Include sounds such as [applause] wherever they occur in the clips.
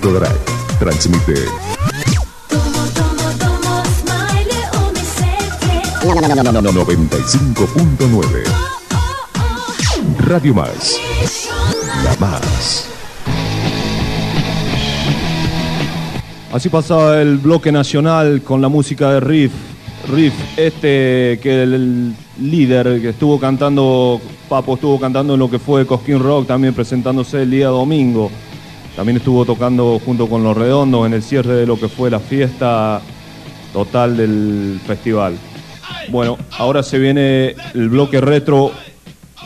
Drive transmite Tomo, tomo, tomo, smile o mi sete. 95.9 Radio Más, la más. Así pasaba el bloque nacional con la música de Riff. Riff, este que el, el líder que estuvo cantando, Papo estuvo cantando en lo que fue Cosquín Rock, también presentándose el día domingo. También estuvo tocando junto con Los Redondos en el cierre de lo que fue la fiesta total del festival. Bueno, ahora se viene el bloque retro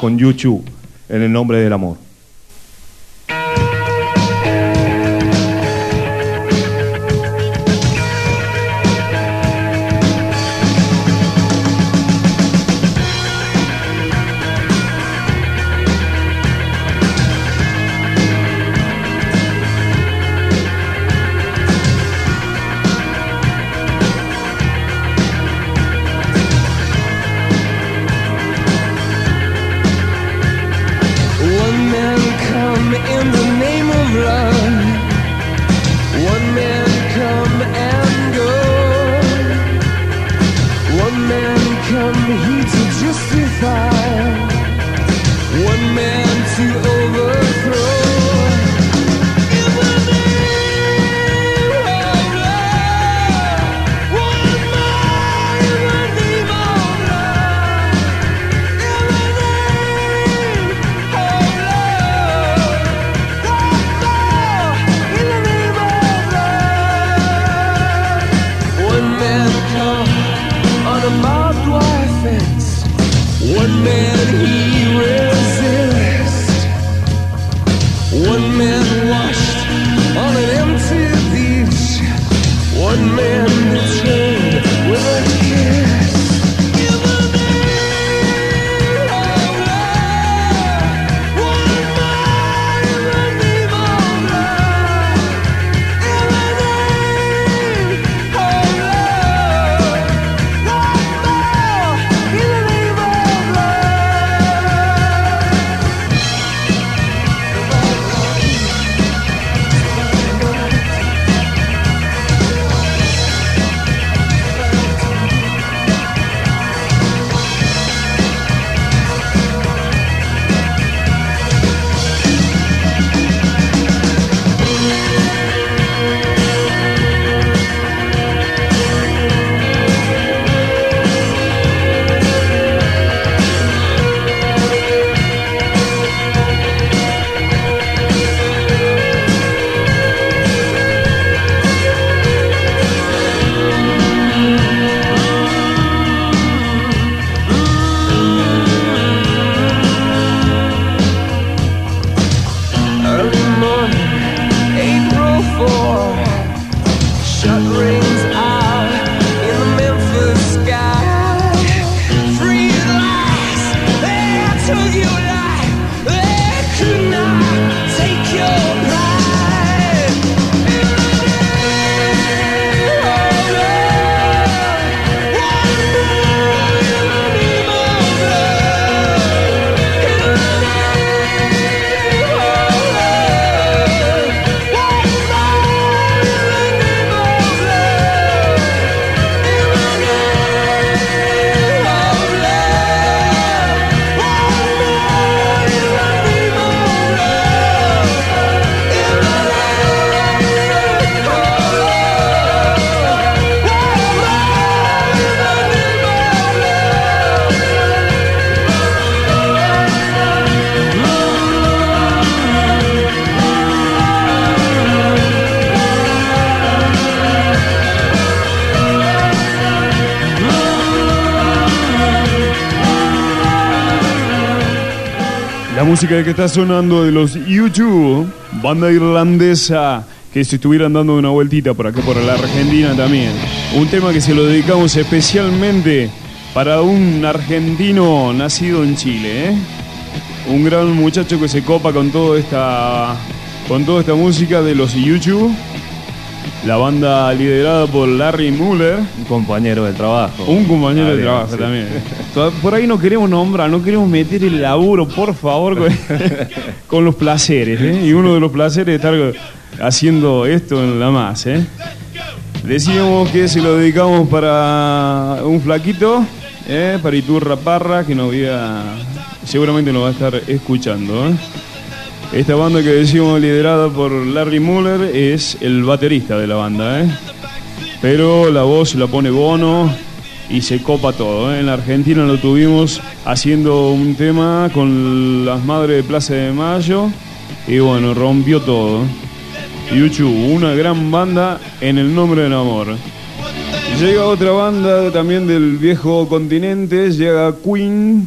con Yuchu en el nombre del amor. Música que está sonando de los YouTube, banda irlandesa que se estuvieran dando una vueltita por acá por la Argentina también. Un tema que se lo dedicamos especialmente para un argentino nacido en Chile, ¿eh? Un gran muchacho que se copa con toda esta con toda esta música de los YouTube. La banda liderada por Larry Muller, Un compañero del trabajo. un compañero Ah, de bien, trabajo sí. también. [laughs] Por ahí no queremos nombrar, no queremos meter el laburo, por favor, con, [laughs] con los placeres. ¿eh? Y uno de los placeres es estar haciendo esto en la más, ¿eh? Decíamos que se lo dedicamos para un flaquito, ¿eh? para Iturra Parra, que nos había, seguramente nos va a estar escuchando. ¿eh? Esta banda que decimos liderada por Larry Muller es el baterista de la banda, ¿eh? pero la voz la pone Bono y se copa todo. ¿eh? En la Argentina lo tuvimos haciendo un tema con las madres de Plaza de Mayo y bueno, rompió todo. YouTube, una gran banda en el nombre del amor. Llega otra banda también del viejo continente, llega Queen.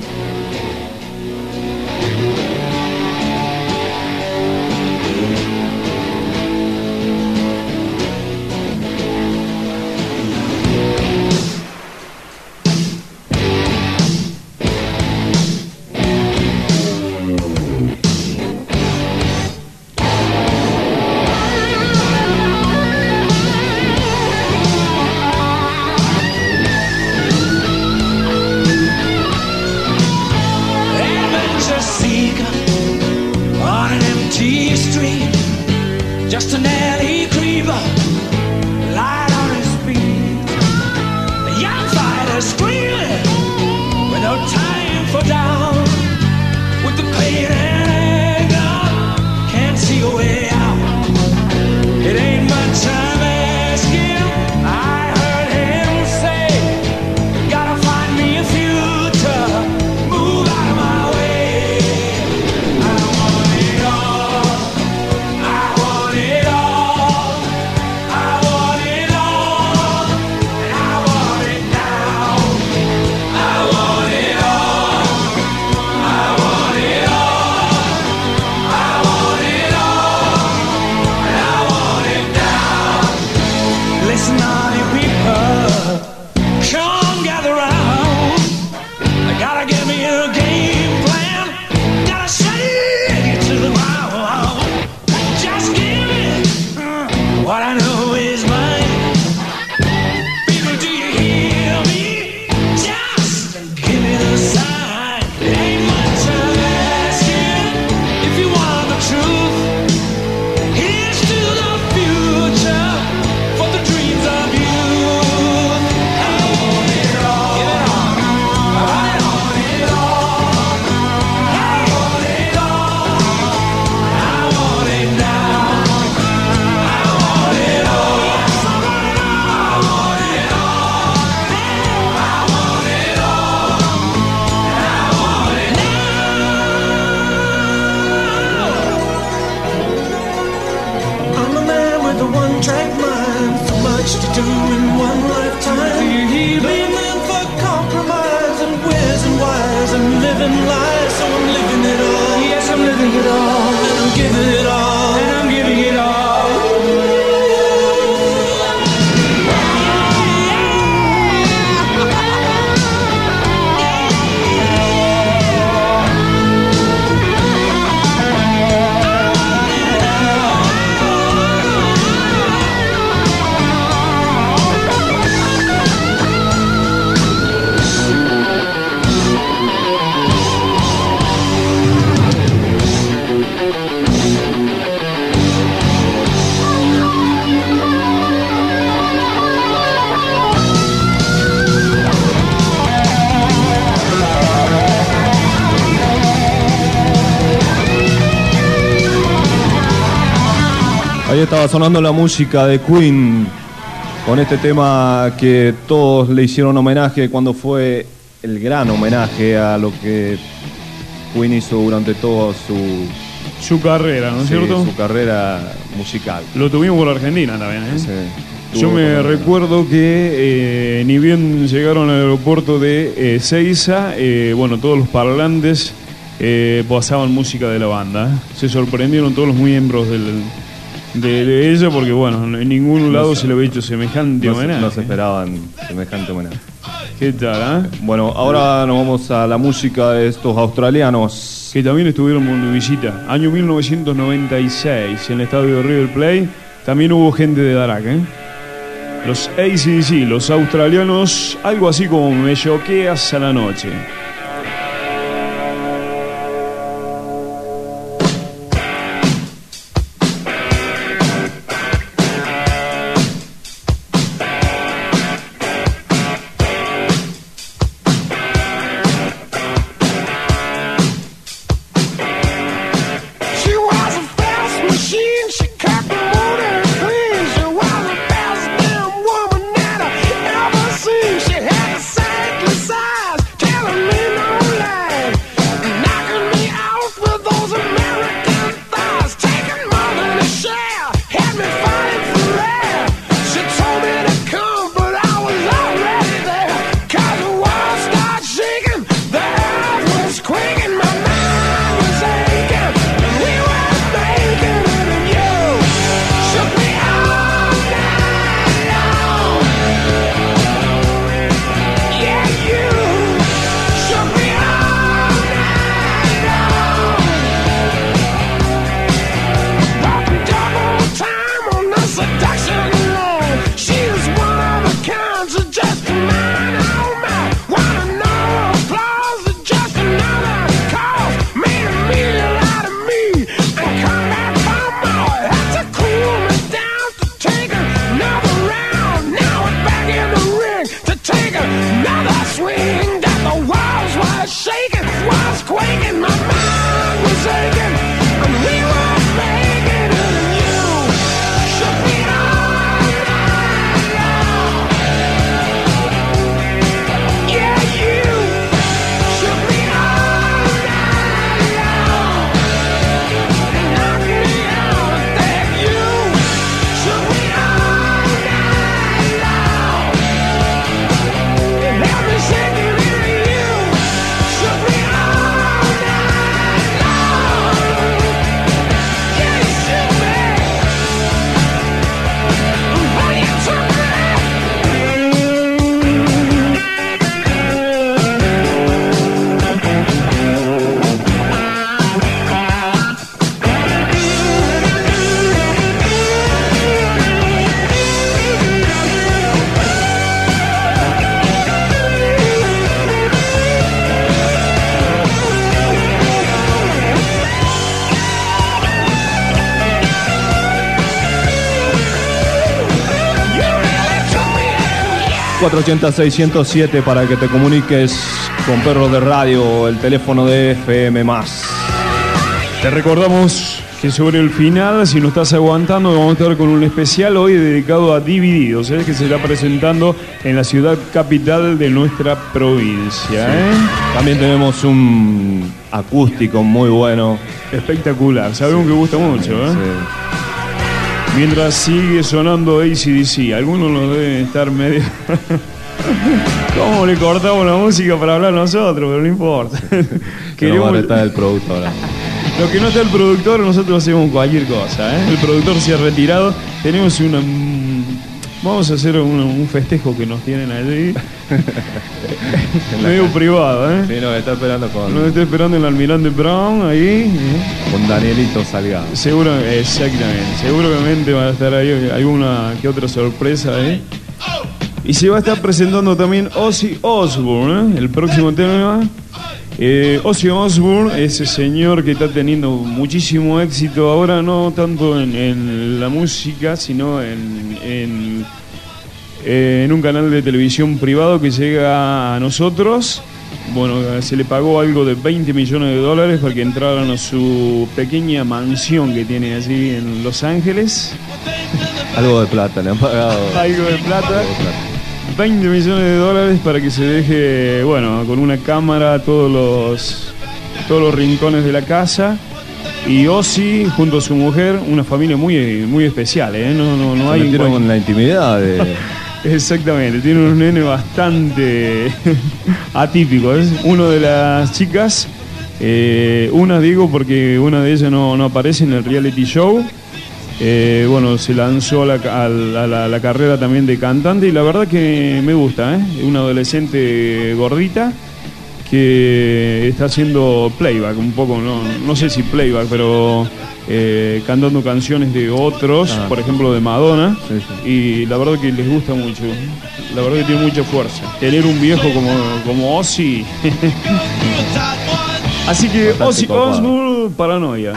Sonando la música de Queen con este tema que todos le hicieron homenaje cuando fue el gran homenaje a lo que Queen hizo durante toda su, Su carrera, ¿no es sí, cierto? su carrera musical. Lo tuvimos por Argentina también, ¿eh? Sí. Yo me recuerdo que eh, ni bien llegaron al aeropuerto de eh, Seiza, eh, bueno, todos los parlantes eh, pasaban música de la banda. Se sorprendieron todos los miembros del, de, de ella porque, bueno, en ningún lado se le había hecho semejante No se, homenaje. no se esperaban semejante homenaje. ¿Qué tal, ah? Bueno, ahora nos vamos a la música de estos australianos. Que también estuvieron de visita. Año 1996, en el estadio de River Plate, también hubo gente de Darak, ¿eh? Los ACDC, los australianos, algo así como me choqueas a la noche. 480-607 para que te comuniques con Perros de Radio, el teléfono de FM+. Te recordamos que sobre el final, si no estás aguantando, vamos a estar con un especial hoy dedicado a Divididos, ¿eh? que se está presentando en la ciudad capital de nuestra provincia. ¿eh? También tenemos un acústico muy bueno. Espectacular, sabemos que gusta mucho. ¿eh? Sí. Mientras sigue sonando ACDC, algunos lo deben estar medio... [laughs] ¿Cómo le cortamos la música para hablar nosotros? Pero no importa. [laughs] Que [laughs] no Queremos- a estar el productor. Lo que no está el productor, nosotros hacemos cualquier cosa. ¿eh? El productor se ha retirado. Tenemos una. mm, Vamos a hacer un, un festejo que nos tienen allí. [laughs] Medio privado, ¿eh? Sí, nos está esperando con, Nos está esperando el almirante Brown ahí. ¿eh? con Danielito Salgado. Seguro, exactamente. Seguramente va a estar ahí alguna que otra sorpresa, ¿eh? Y se va a estar presentando también Ozzy Osbourne, ¿eh? el próximo tema. Eh, Ozzy Osbourne, ese señor que está teniendo muchísimo éxito ahora, no tanto en, en la música, sino en, en, eh, en un canal de televisión privado que llega a nosotros. Bueno, se le pagó algo de 20 millones de dólares para que entraran a su pequeña mansión que tiene allí en Los Ángeles. Algo de plata, le han pagado. Algo de plata. Algo de plata. 20 millones de dólares para que se deje, bueno, con una cámara todos los todos los rincones de la casa. Y Ozzy, junto a su mujer, una familia muy, muy especial, ¿eh? No, no, no Se hay metieron en la intimidad de... Exactamente, tiene unos nenes bastante [laughs] atípicos. Uno de las chicas, eh, una digo porque una de ellas no, no aparece en el reality show. Eh, bueno, se lanzó a la carrera también de cantante y la verdad que me gusta, ¿eh? Una adolescente gordita que está haciendo playback un poco, no, no sé si playback, pero eh, cantando canciones de otros, Ah. por ejemplo de Madonna, Sí, y la verdad que les gusta mucho, la verdad que tiene mucha fuerza. Tener un viejo como, como Ozzy. [laughs] Así que Bastante Ozzy. Osbourne, paranoia.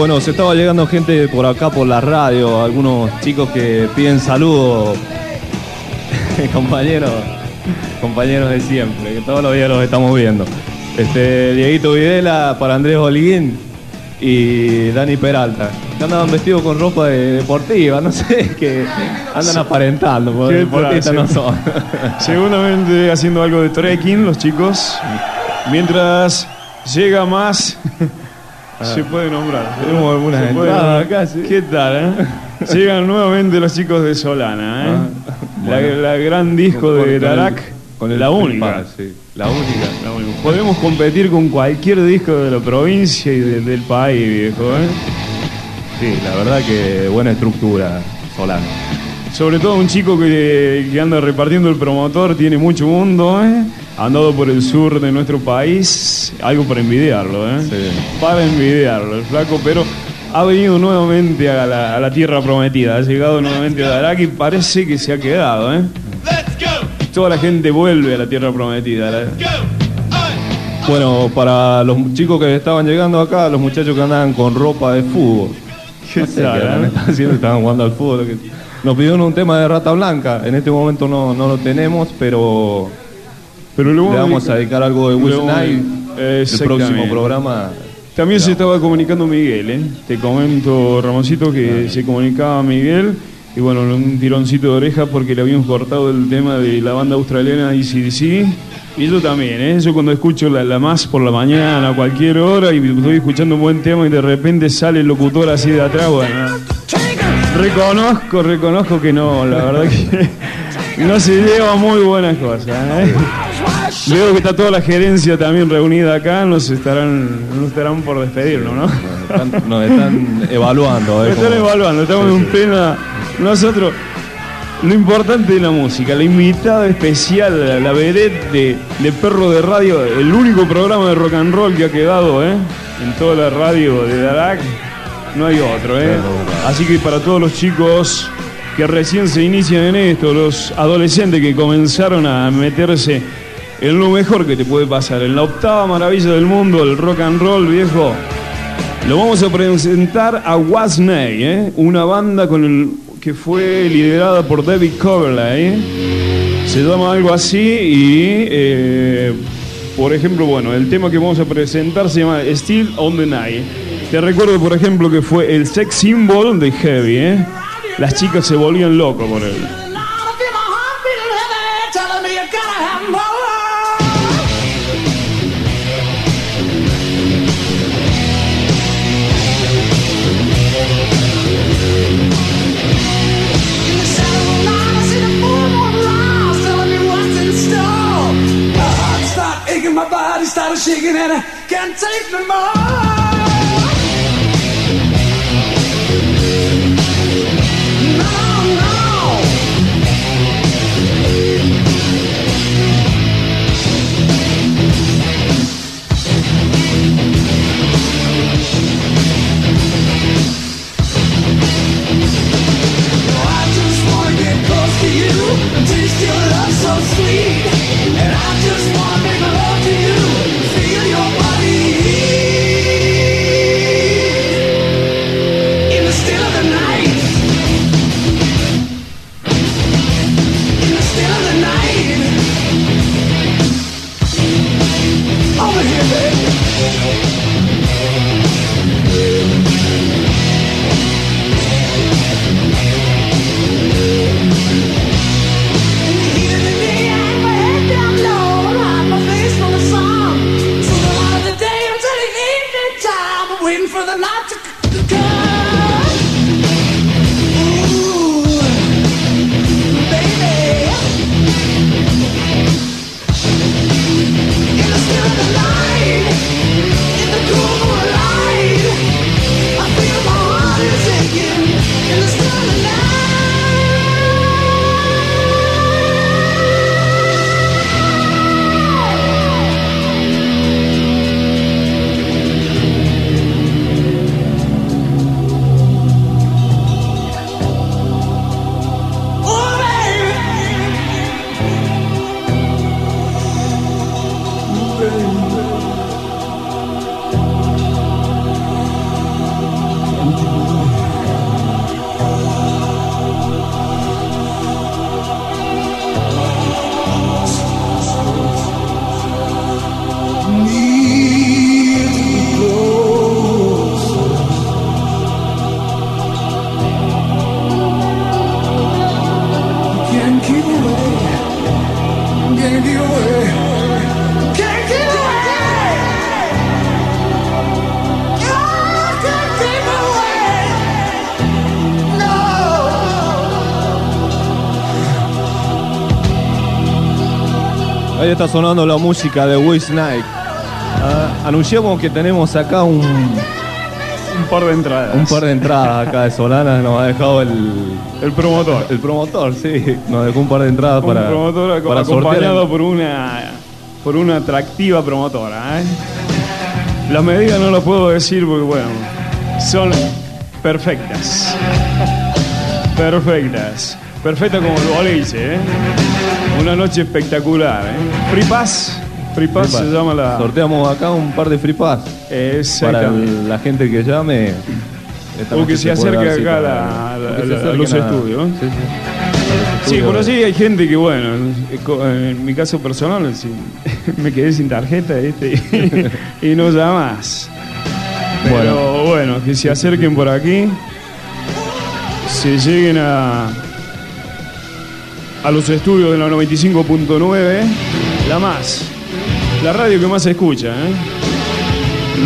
Bueno, se estaba llegando gente por acá por la radio, algunos chicos que piden saludos. [laughs] compañeros, compañeros de siempre, que todos los días los estamos viendo. Este, Dieguito Videla para Andrés Holguín y Dani Peralta. Que andaban vestidos con ropa de- deportiva, no sé, [laughs] que andan aparentando, porque ¿Qué deportistas no son. [laughs] Seguramente haciendo algo de trekking los chicos. Mientras llega más, se puede nombrar. Ah. Tenemos algunas entradas acá, sí. ¿Qué tal, eh? [laughs] Llegan nuevamente los chicos de Solana, ¿eh? Ah, la, bueno. la gran disco Con- de Darak, con el la única. Sí, la única. La única. Podemos competir con cualquier disco de la provincia y de- del país, viejo, ¿eh? Sí, la verdad que buena estructura, Solano. Sobre todo un chico que, que anda repartiendo el promotor, tiene mucho mundo, ¿eh? Andado por el sur de nuestro país, algo para envidiarlo, ¿eh? Sí. Para envidiarlo, el flaco, pero ha venido nuevamente a la, a la tierra prometida, ha llegado nuevamente a Darak y parece que se ha quedado, ¿eh? Toda la gente vuelve a la tierra prometida. la- Bueno, para los chicos que estaban llegando acá, los muchachos que andaban con ropa de fútbol. ¿Qué No sé eh? [laughs] haciendo, estaban jugando al fútbol. Nos pidieron un tema de Rata Blanca. En este momento no, no lo tenemos, pero Pero le luego vamos a dedicar algo de Will Knight. El próximo programa. También se estaba comunicando Miguel, ¿eh? Te comento, Ramoncito, que se comunicaba Miguel. Y bueno, un tironcito de oreja porque le habíamos cortado el tema de la banda australiana ECDC. Y yo también, ¿eh? Yo cuando escucho la, la más por la mañana, a cualquier hora, y estoy escuchando un buen tema y de repente sale el locutor así de atrás, bueno. Reconozco, reconozco que no, la verdad que [laughs] no se lleva muy buenas cosas, ¿eh? Veo que está toda la gerencia también reunida acá, nos estarán, nos estarán por despedirnos, ¿no? Nos están, nos están evaluando. Nos ver están evaluando, estamos Sí, en plena. Nosotros, lo importante de la música, la invitada especial, la, la vedette de, de Perro de Radio, el único programa de rock and roll que ha quedado, ¿eh? En toda la radio de Darak, no hay otro, ¿eh? Así que para todos los chicos que recién se inician en esto, los adolescentes que comenzaron a meterse en lo mejor que te puede pasar, en la octava maravilla del mundo, el rock and roll, viejo. Lo vamos a presentar a Wasney, ¿eh? una banda con el, que fue liderada por David Coverley. Se llama algo así y, eh, por ejemplo, bueno, el tema que vamos a presentar se llama Still on the Night. Te recuerdo, por ejemplo, que fue el sex symbol de Heavy. ¿eh? Las chicas se volvían locos por él. Shaking and I can't take no more. Ahí está sonando la música de Wiz Night. Ah, anunciamos que tenemos acá un, Un par de entradas. un par de entradas acá de Solana. Nos ha dejado el, El promotor. el promotor, sí. Nos dejó un par de entradas Un para, promotor para acompañado por una por una atractiva promotora. ¿eh? Las medidas no las puedo decir porque bueno, son perfectas. Perfectas. Perfecta como el boliche, ¿eh? Una noche espectacular, ¿eh? Free Pass. Free Pass Free se llama la. Sorteamos acá un par de free pass para el- la gente que llame. O noche que se puede acerque acá a la- la- se los estudios. Sí, sí. Sí, Estudio por así hay gente que, bueno, en mi caso personal, [laughs] me quedé sin tarjeta [laughs] y no llamas. Pero bueno. que se acerquen por aquí, se lleguen a, a los estudios de la 95.9, la más, la radio que más se escucha. ¿eh?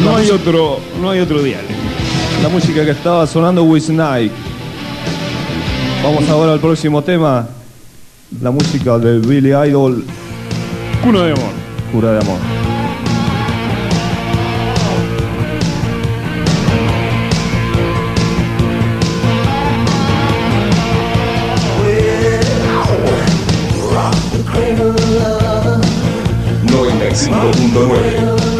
No hay otro, no hay otro dial. La música que estaba sonando Wiz Night. Vamos ahora al próximo tema. La música de Billy Idol, Cuno de amor. Cura de Amor. 95.9.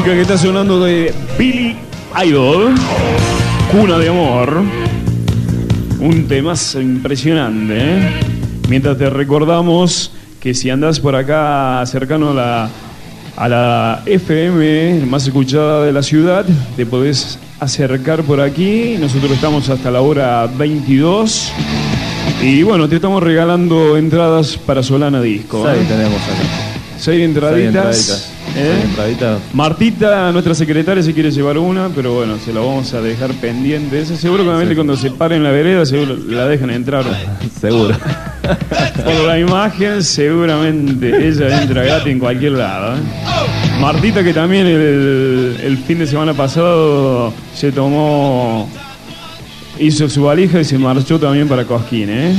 música que está sonando de Billy Idol, Cuna de Amor. Un tema impresionante. ¿eh? Mientras te recordamos que si andas por acá cercano a la, a la FM más escuchada de la ciudad, te podés acercar por aquí. Nosotros estamos hasta la hora 22. Y bueno, te estamos regalando entradas para Solana Disco. ¿eh? Seis tenemos acá. Seis Seis entraditas. ¿Eh? Martita, nuestra secretaria, se quiere llevar una, pero bueno, se la vamos a dejar pendiente. Esa seguramente cuando se pare en la vereda, seguro la dejan entrar. Seguro. [laughs] Por la imagen, seguramente ella entra gratis en cualquier lado. ¿eh? Martita, que también el, el fin de semana pasado se tomó, hizo su valija y se marchó también para Cosquín. ¿eh?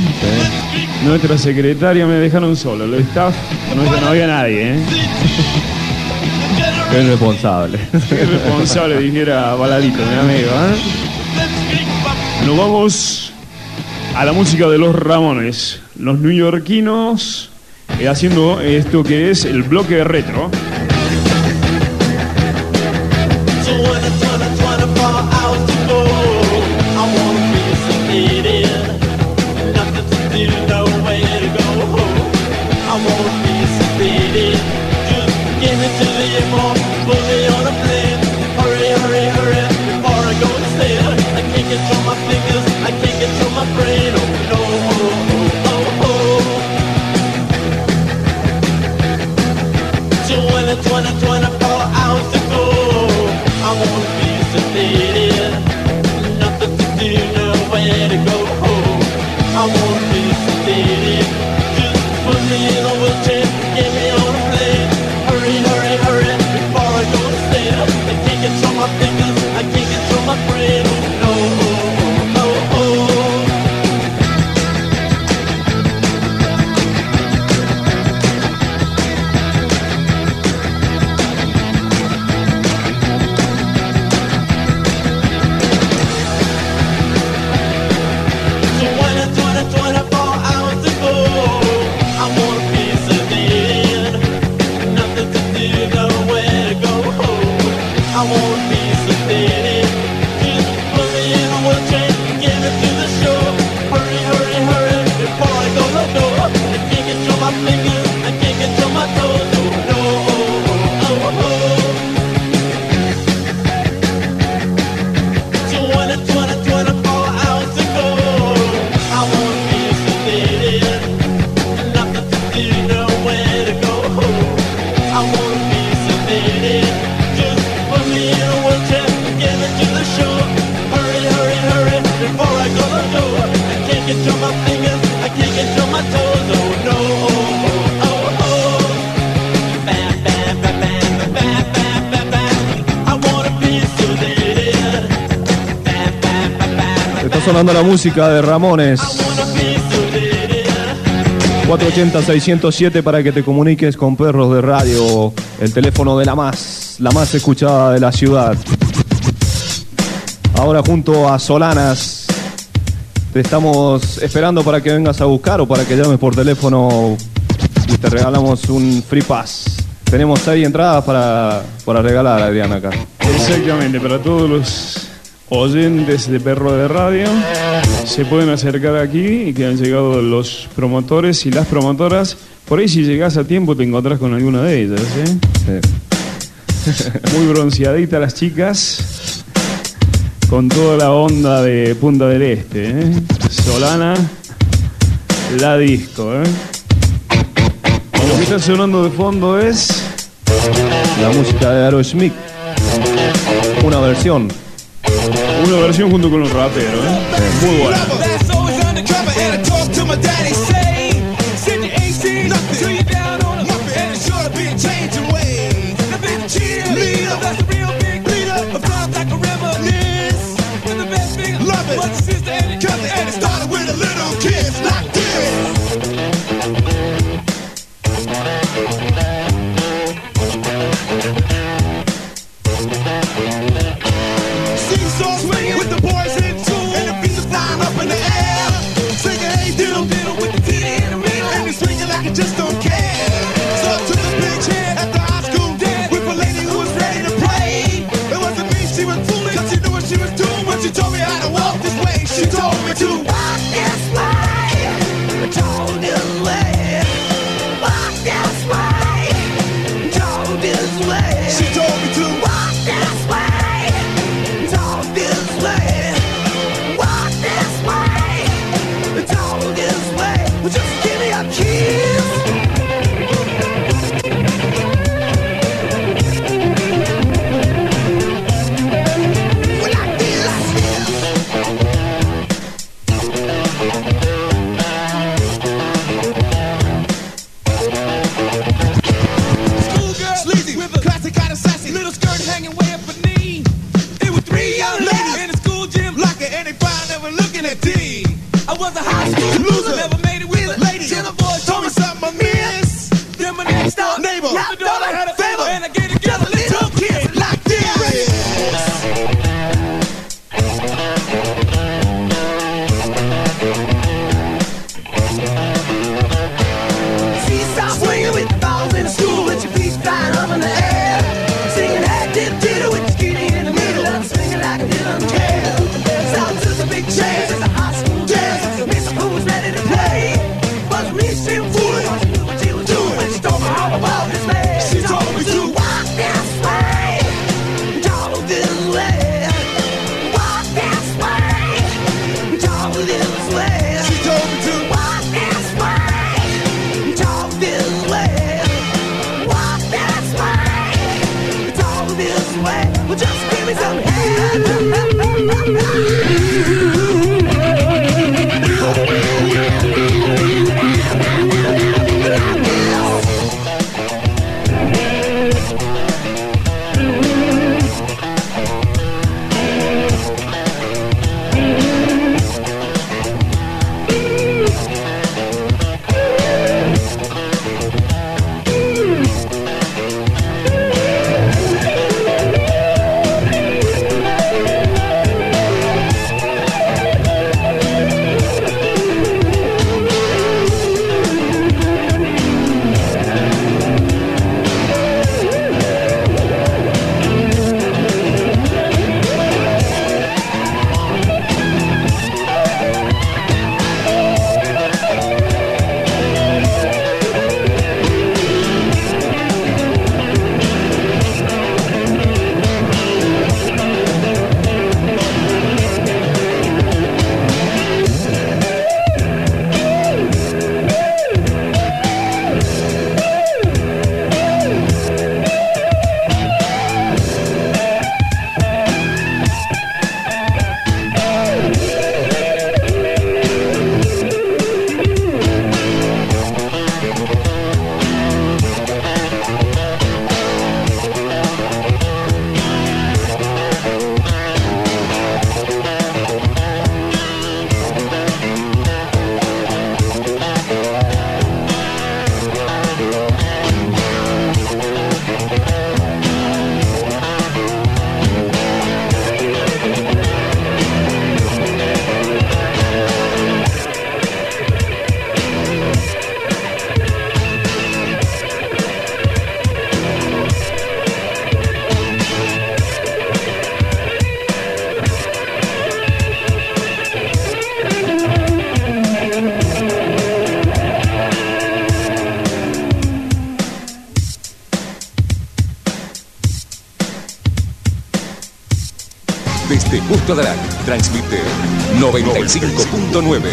Nuestra secretaria me dejaron solo, el staff no, no había nadie. ¿eh? [laughs] Qué responsable. [laughs] Qué responsable, dijera Baladito, mi amigo. ¿eh? Nos vamos a la música de los Ramones, los neoyorquinos, eh, haciendo esto que es el bloque retro. Sonando la música de Ramones. 480-607 para que te comuniques con Perros de Radio, el teléfono de la más, la más escuchada de la ciudad. Ahora junto a Solanas, te estamos esperando para que vengas a buscar o para que llames por teléfono y te regalamos un free pass. Tenemos seis entradas para, para regalar, Adrián, acá. Exactamente, para todos los oyentes de Perro de Radio se pueden acercar aquí y que han llegado los promotores y las promotoras. Por ahí si llegas a tiempo te encontrás con alguna de ellas. ¿eh? Muy bronceaditas las chicas, con toda la onda de Punta del Este. ¿eh? Solana, la disco. ¿eh? Lo que está sonando de fondo es... La música de Aerosmith. Una versión. Una versión junto con los raperos, ¿eh? Muy buena. Way. She told me to walk this Adarán, transmite 95.9.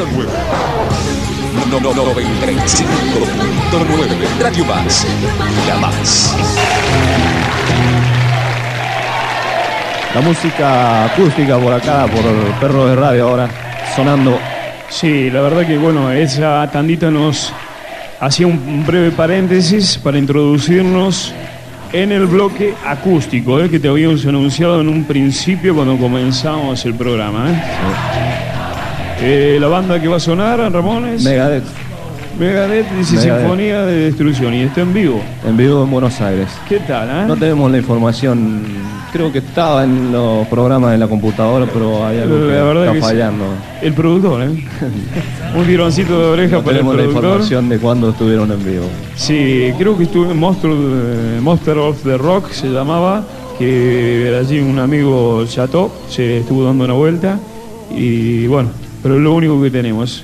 No, no, no, 95.9. Radio Más. La Más. La música acústica por acá, por Perro de Radio ahora, sonando. Sí, la verdad que bueno, esa tandita nos hacía un breve paréntesis para introducirnos en el bloque acústico, ¿eh? que te habíamos anunciado en un principio cuando comenzamos el programa. ¿eh? Eh, la banda que va a sonar, Ramones, Megadeth, Megadeth dice Megadeth. Sinfonía de Destrucción y está en vivo. en vivo en Buenos Aires. ¿Qué tal? eh? No tenemos la información, creo que estaba en los programas de la computadora, pero hay algo que verdad está que sí. fallando. El productor, ¿eh? [laughs] un tironcito de oreja No para el tenemos la información de cuándo estuvieron en vivo. Sí, creo que estuve en Monster, eh, Monster of the Rock, se llamaba, que era allí un amigo Chateau, se estuvo dando una vuelta Y bueno, pero es lo único que tenemos.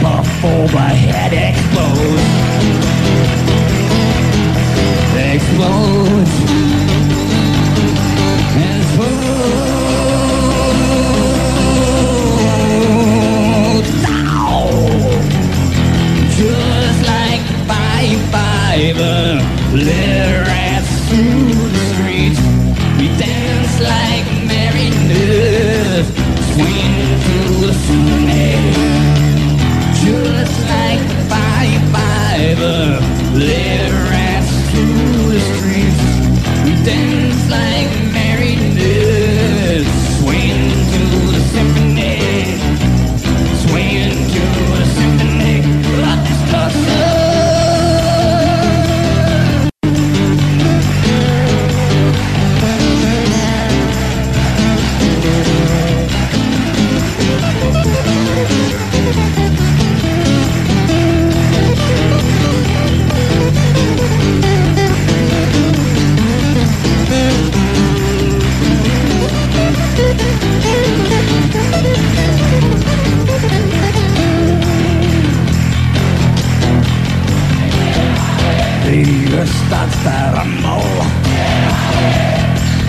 Before my head explodes. Explodes. Explodes. Ow! Just like five five uh, let never let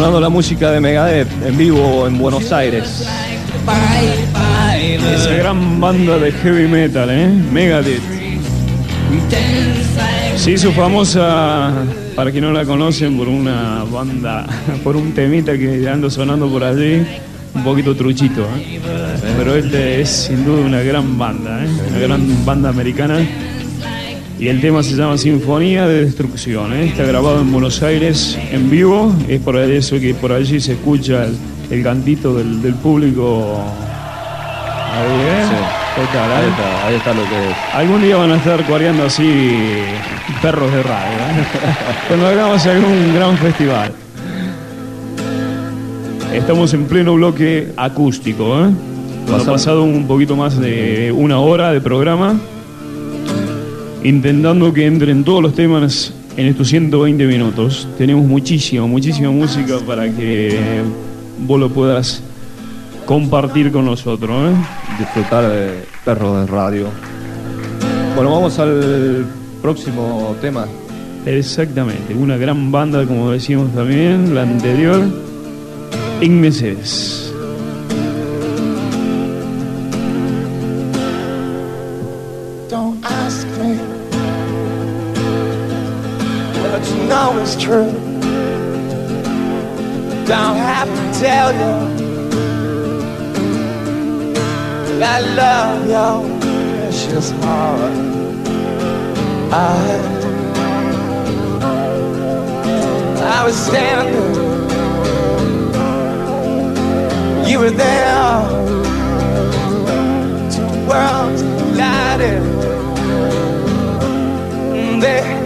Sonando la música de Megadeth en vivo en Buenos Aires. Esa gran banda de heavy metal, ¿eh? Megadeth. Se hizo famosa, para quien no la conocen, por una banda, [laughs] por un temita que ando sonando por allí, un poquito truchito, ¿eh? Pero este es sin duda una gran banda, ¿eh? Una gran banda americana. Y el tema se llama Sinfonía de Destrucción, ¿eh? Está grabado en Buenos Aires en vivo, es por eso que por allí se escucha el, el cantito del, del público. Ahí, ¿eh? Sí. ¿Qué tal, Ahí eh? está, ahí está lo que es. Algún día van a estar coreando así perros de radio. ¿eh? [laughs] Cuando hagamos algún gran festival. Estamos en pleno bloque acústico. ¿eh? Nos ha pasado un poquito más de una hora de programa. Intentando que entren todos los temas en estos 120 minutos. Tenemos muchísima, muchísima música para que vos lo puedas compartir con nosotros. ¿eh? Disfrutar de perros de radio. Bueno, vamos al próximo tema. Exactamente, una gran banda, como decíamos también, la anterior, en what you know is true. Don't have to tell you that I love your precious heart. I, I was standing, you were there, two worlds collided. Mm, they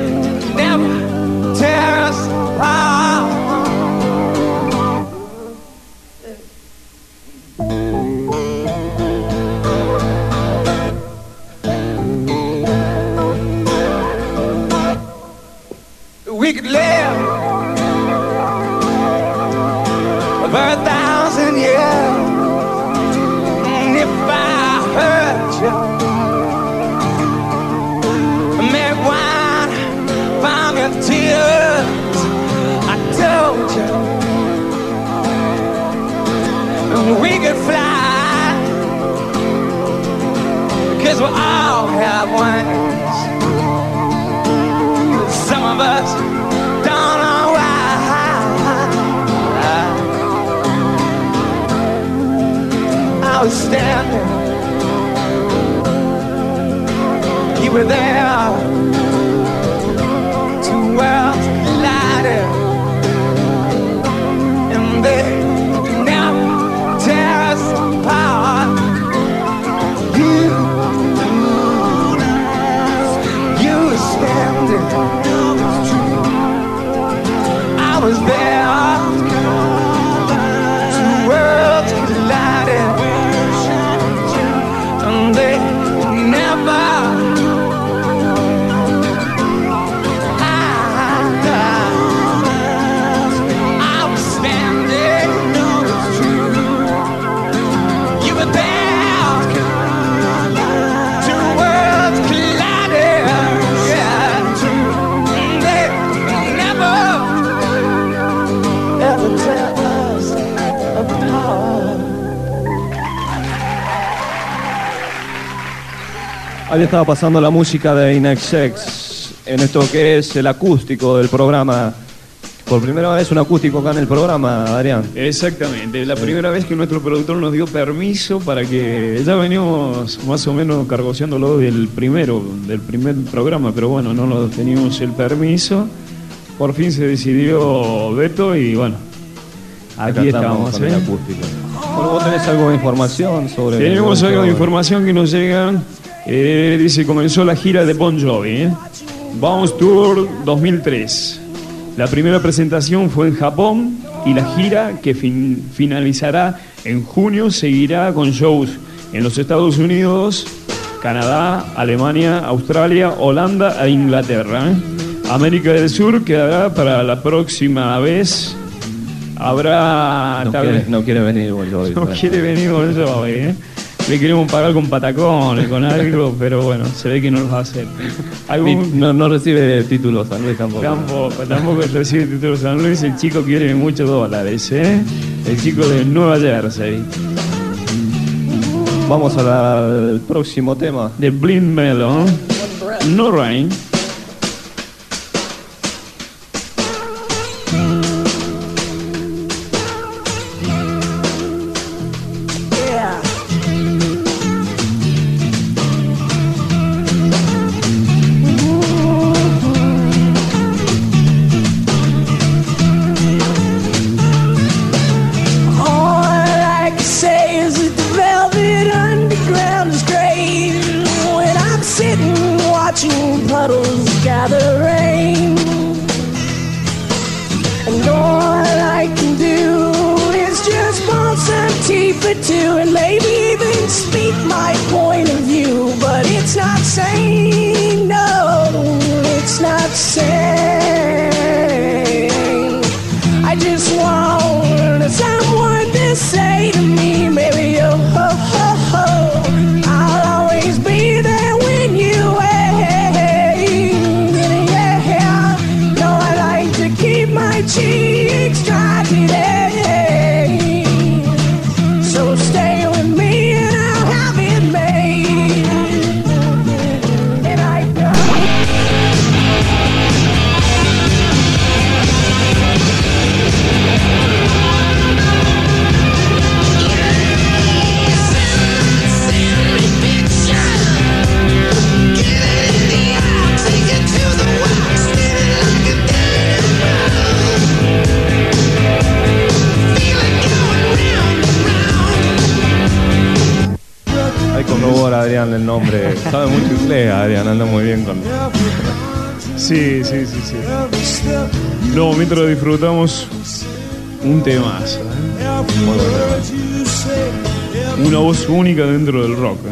was standing. You were there. Two worlds collided. And they now tear us apart. You, you were standing. I was there. Ahí estaba pasando la música de Inexex en esto que es el acústico del programa. Por primera vez un acústico acá en el programa, Adrián. Exactamente, la primera vez que nuestro productor nos dio permiso para que ya venimos más o menos cargoseándolo del primero, del primer programa, pero bueno, no lo teníamos el permiso. Por fin se decidió Beto y bueno, Acá aquí estamos. con el ¿eh? acústico. Vos tenés algo de información sobre. Tenemos algo de información que nos llega. Eh, dice, comenzó la gira de Bon Jovi. ¿eh? Bounce Tour 2003. La primera presentación fue en Japón y la gira que fin- finalizará en junio seguirá con shows en los Estados Unidos, Canadá, Alemania, Australia, Holanda e Inglaterra. ¿eh? América del Sur quedará para la próxima vez. Habrá No quiere, no quiere venir, Bon Jovi. [laughs] no quiere venir con eso, ¿eh? Le queremos pagar con patacones, con algo, pero bueno, se ve que no lo va a hacer. Ni- Algún, No, no recibe títulos, San Luis tampoco. tampoco, tampoco recibe título de San Luis, el chico quiere muchos dólares, ¿eh? El chico de Nueva Jersey, Vamos al próximo tema. de Blind Melon, No Rain. Sí. No, mientras disfrutamos un temazo. ¿eh? Una voz única dentro del rock. ¿eh?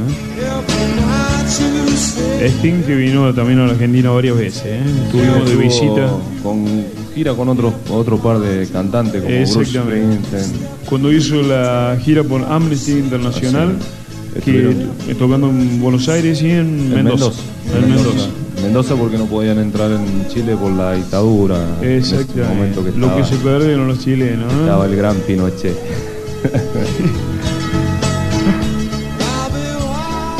Sting que vino también a la Argentina varias veces. ¿eh? Estuvimos de visita. Con gira con otros otro par de cantantes como Bruce Exactamente. Springsteen. Cuando hizo la gira por Amnesty Internacional, que tocando en Buenos Aires y en En Mendoza. Mendoza. En Mendoza. Mendoza porque no podían entrar en Chile por la dictadura. Momento que Lo que se perdieron los chilenos. estaba el gran Pinochet. [laughs]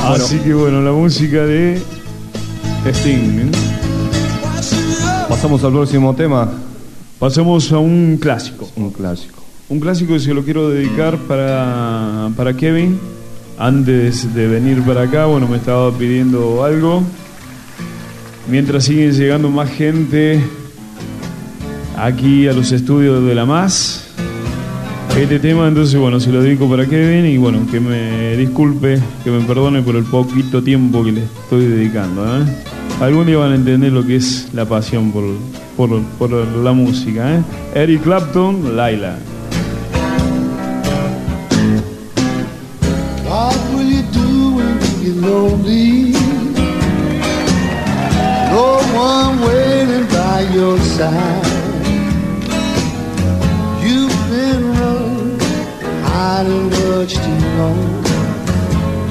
Así que bueno, la música de Sting. ¿eh? Pasamos al próximo tema, Pasamos a un clásico. un clásico. Un clásico que se lo quiero dedicar para, para Kevin. Antes de venir para acá, bueno, me estaba pidiendo algo. Mientras siguen llegando más gente aquí a los estudios de la MAS. Este tema, entonces, bueno, se lo dedico para Kevin y bueno, que me disculpe, que me perdone por el poquito tiempo que le estoy dedicando. ¿eh? Algún día van a entender lo que es la pasión por, por, por la música. ¿eh? Eric Clapton, Laila. Your side. You've been running, hiding much too long.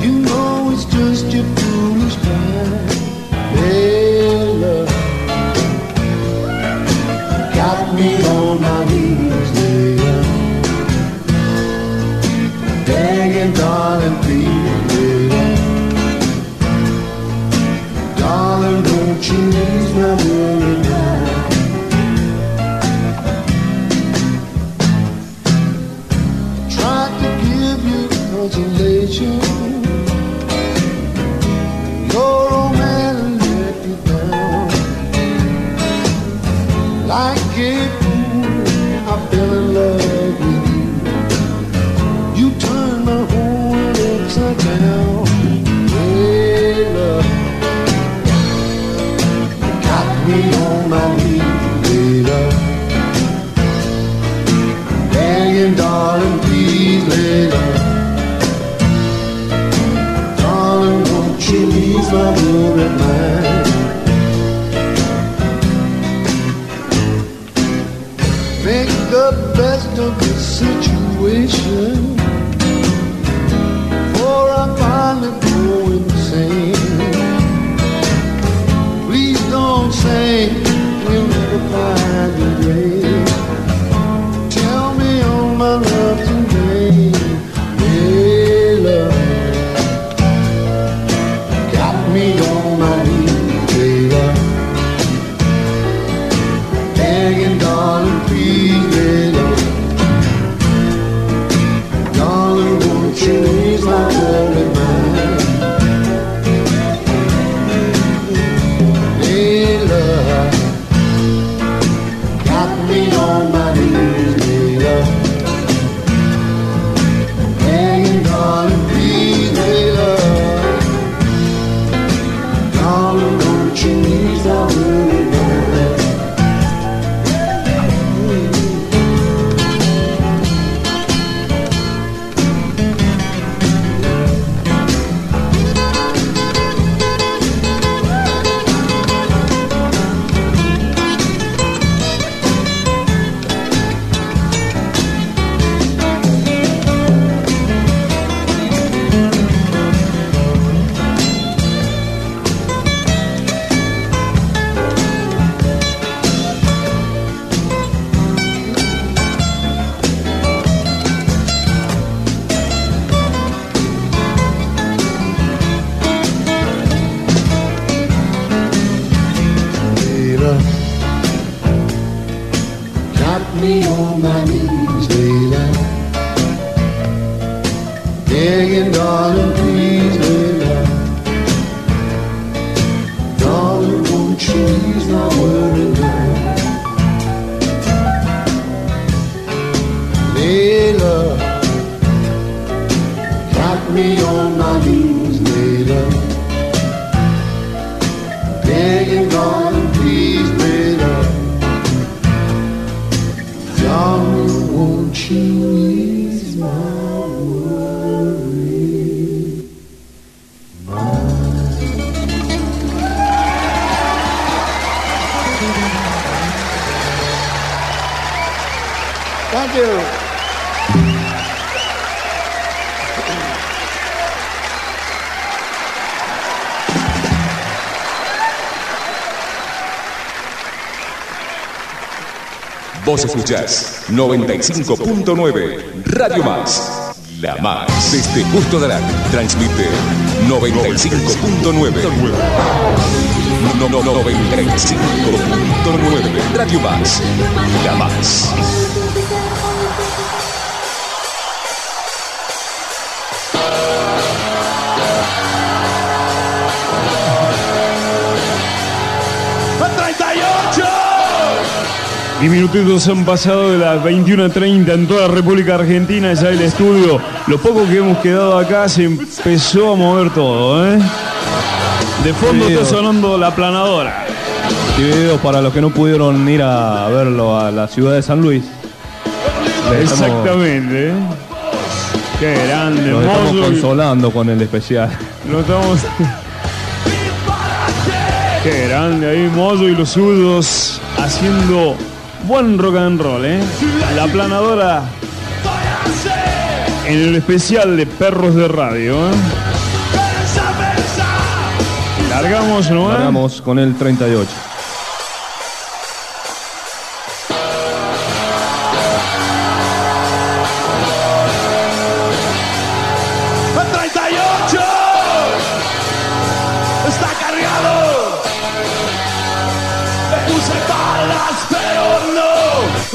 You know it's just your foolish pride. Hey, love, got me on my knees, lady. begging, darling, please, baby. Darling, don't you ease my worry Vos escuchás 95.9 Radio Más. La Más. Desde Justo de Arán transmite 95.9. No, no, no, 95.9 Radio Más. La Más. Y minutitos han pasado de las 21.30 en toda la República Argentina, ya el estudio. Lo poco que hemos quedado acá se empezó a mover todo, ¿eh? De fondo está sonando la planadora. Y videos para los que no pudieron ir a verlo a la ciudad de San Luis. Les Exactamente, ¿eh? Qué grande, Nos estamos consolando con el especial. Lo estamos. Qué grande ahí, Mozo y los suyos haciendo buen rock and roll, ¿eh? La planadora en el especial de Perros de Radio, ¿eh? Largamos, ¿no? Largamos con el 38.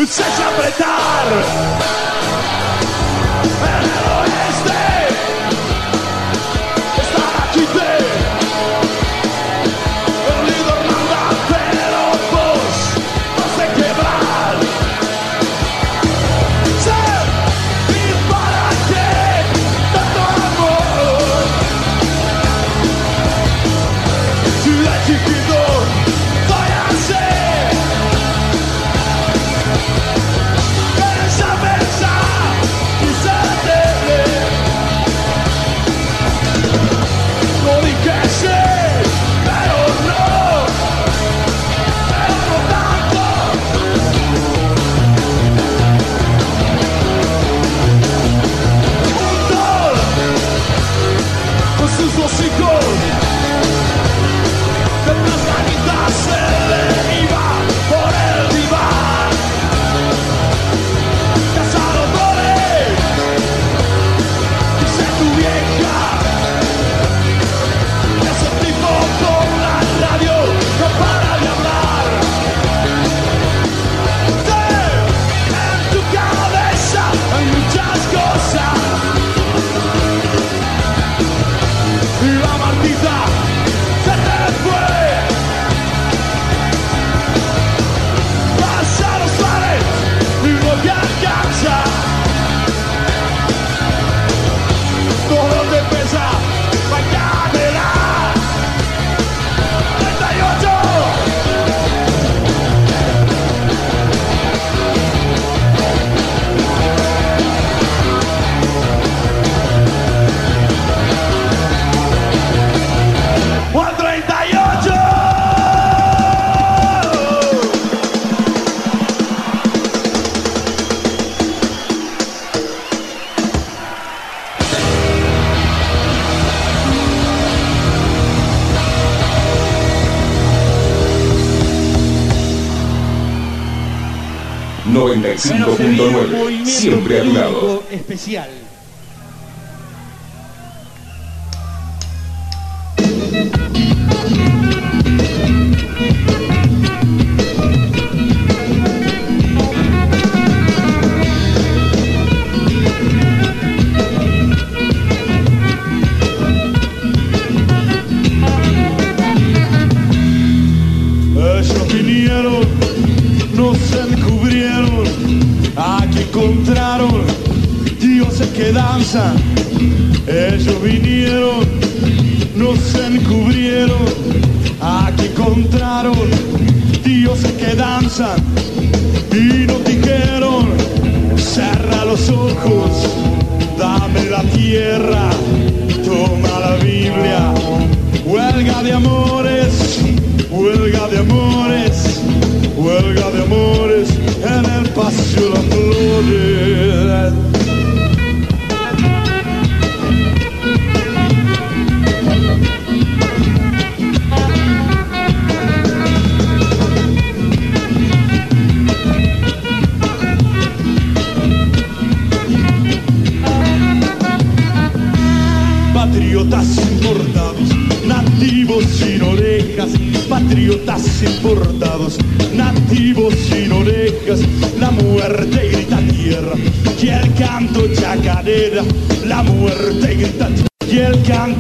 Se echa a apretar. 95.9. Siempre a tu lado. especial.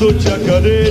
El canto